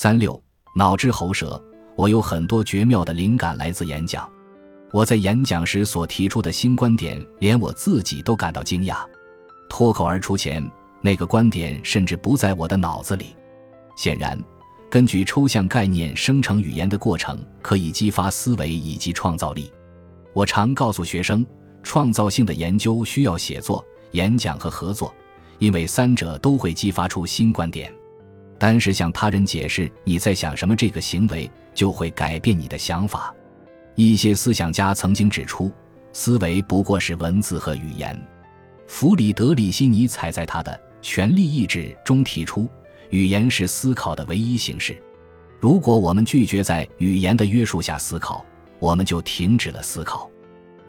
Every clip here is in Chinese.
三六脑之喉舌，我有很多绝妙的灵感来自演讲。我在演讲时所提出的新观点，连我自己都感到惊讶。脱口而出前，那个观点甚至不在我的脑子里。显然，根据抽象概念生成语言的过程，可以激发思维以及创造力。我常告诉学生，创造性的研究需要写作、演讲和合作，因为三者都会激发出新观点。单是向他人解释你在想什么，这个行为就会改变你的想法。一些思想家曾经指出，思维不过是文字和语言。弗里德里希·尼采在他的《权力意志》中提出，语言是思考的唯一形式。如果我们拒绝在语言的约束下思考，我们就停止了思考。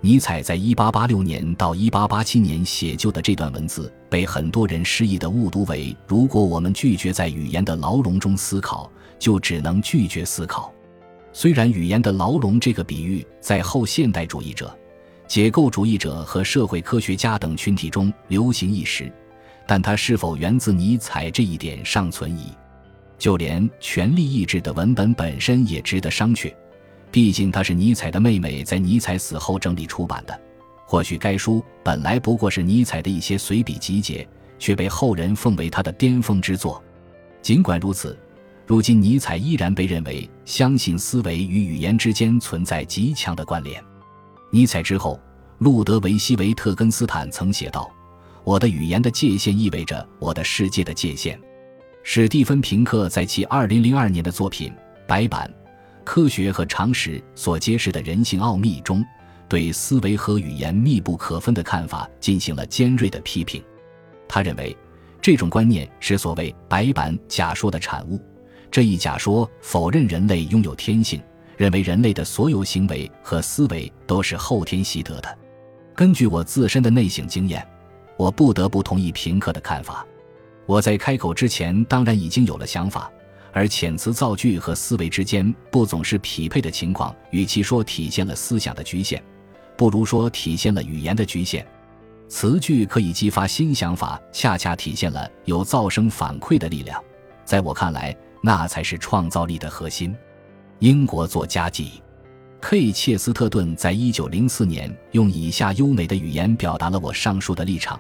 尼采在1886年到1887年写就的这段文字，被很多人失意地误读为：如果我们拒绝在语言的牢笼中思考，就只能拒绝思考。虽然语言的牢笼这个比喻在后现代主义者、解构主义者和社会科学家等群体中流行一时，但它是否源自尼采这一点尚存疑。就连《权力意志》的文本本身也值得商榷，毕竟它是尼采的妹妹在尼采死后整理出版的。或许该书本来不过是尼采的一些随笔集结，却被后人奉为他的巅峰之作。尽管如此。如今，尼采依然被认为相信思维与语言之间存在极强的关联。尼采之后，路德维希·维特根斯坦曾写道：“我的语言的界限意味着我的世界的界限。”史蒂芬·平克在其2002年的作品《白板：科学和常识所揭示的人性奥秘》中，对思维和语言密不可分的看法进行了尖锐的批评。他认为，这种观念是所谓“白板假说”的产物。这一假说否认人类拥有天性，认为人类的所有行为和思维都是后天习得的。根据我自身的内省经验，我不得不同意平克的看法。我在开口之前当然已经有了想法，而遣词造句和思维之间不总是匹配的情况，与其说体现了思想的局限，不如说体现了语言的局限。词句可以激发新想法，恰恰体现了有噪声反馈的力量。在我看来。那才是创造力的核心。英国作家 G.K. 切斯特顿在一九零四年用以下优美的语言表达了我上述的立场：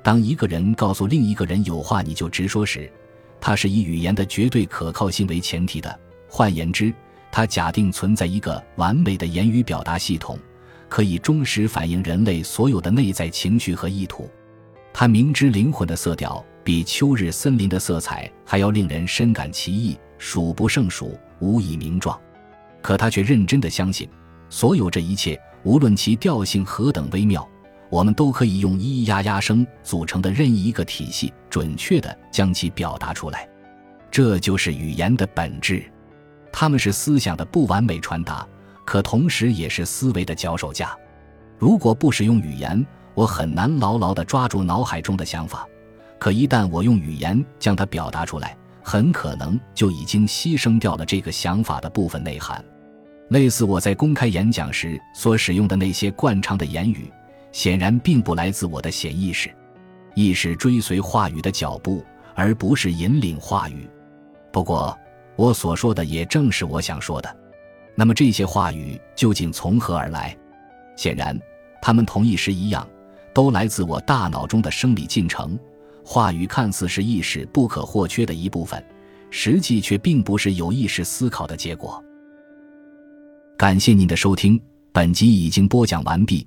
当一个人告诉另一个人有话你就直说时，它是以语言的绝对可靠性为前提的。换言之，它假定存在一个完美的言语表达系统，可以忠实反映人类所有的内在情绪和意图。他明知灵魂的色调。比秋日森林的色彩还要令人深感奇异，数不胜数，无以名状。可他却认真的相信，所有这一切，无论其调性何等微妙，我们都可以用咿咿呀呀声组成的任意一个体系，准确的将其表达出来。这就是语言的本质，他们是思想的不完美传达，可同时也是思维的脚手架。如果不使用语言，我很难牢牢地抓住脑海中的想法。可一旦我用语言将它表达出来，很可能就已经牺牲掉了这个想法的部分内涵。类似我在公开演讲时所使用的那些惯常的言语，显然并不来自我的潜意识。意识追随话语的脚步，而不是引领话语。不过，我所说的也正是我想说的。那么这些话语究竟从何而来？显然，它们同意识一样，都来自我大脑中的生理进程。话语看似是意识不可或缺的一部分，实际却并不是有意识思考的结果。感谢您的收听，本集已经播讲完毕。